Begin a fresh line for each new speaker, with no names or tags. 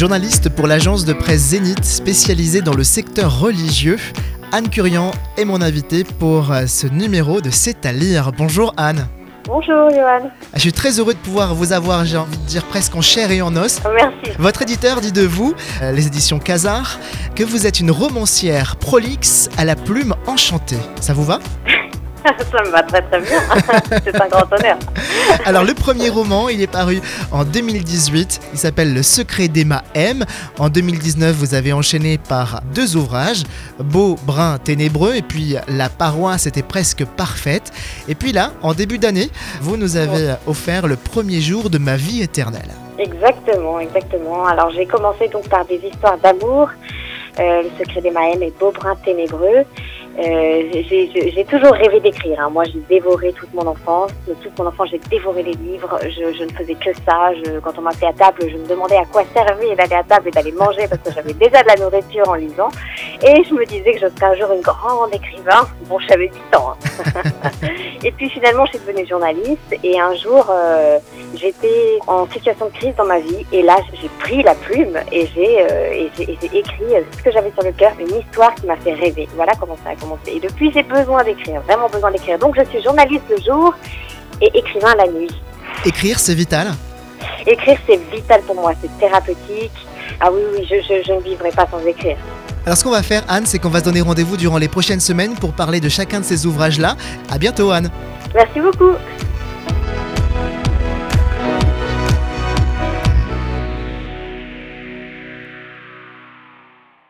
Journaliste pour l'agence de presse Zénith spécialisée dans le secteur religieux, Anne Curian est mon invitée pour euh, ce numéro de C'est à lire. Bonjour Anne.
Bonjour Johan.
Je suis très heureux de pouvoir vous avoir, j'ai envie de dire presque en chair et en os.
Merci.
Votre éditeur dit de vous, euh, les éditions Casar, que vous êtes une romancière prolixe à la plume enchantée. Ça vous va?
Ça me va très très bien. C'est un grand honneur.
Alors le premier roman, il est paru en 2018. Il s'appelle Le secret d'Emma M. En 2019, vous avez enchaîné par deux ouvrages, Beau, brun, ténébreux, et puis La paroisse était presque parfaite. Et puis là, en début d'année, vous nous avez offert le premier jour de ma vie éternelle.
Exactement, exactement. Alors j'ai commencé donc par des histoires d'amour. Euh, le secret d'Emma M et Beau, brun, ténébreux. Euh, j'ai toujours rêvé d'écrire. Hein. Moi, j'ai dévoré toute mon enfance. Toute mon enfance, j'ai dévoré les livres. Je, je, ne faisais que ça. Je, quand on m'appelait à table, je me demandais à quoi servait d'aller à table et d'aller manger parce que j'avais déjà de la nourriture en lisant. Et je me disais que je serais un jour une grande écrivain. Bon, j'avais 8 ans. Hein. et puis finalement, je suis devenue journaliste. Et un jour, euh, j'étais en situation de crise dans ma vie. Et là, j'ai pris la plume et j'ai euh, écrit ce que j'avais sur le cœur, une histoire qui m'a fait rêver. Voilà comment ça a commencé. Et depuis, j'ai besoin d'écrire, vraiment besoin d'écrire. Donc, je suis journaliste le jour et écrivain la nuit.
Écrire, c'est vital
Écrire, c'est vital pour moi, c'est thérapeutique. Ah oui, oui, je, je ne vivrai pas sans écrire.
Alors ce qu'on va faire, Anne, c'est qu'on va se donner rendez-vous durant les prochaines semaines pour parler de chacun de ces ouvrages-là. À bientôt, Anne.
Merci beaucoup.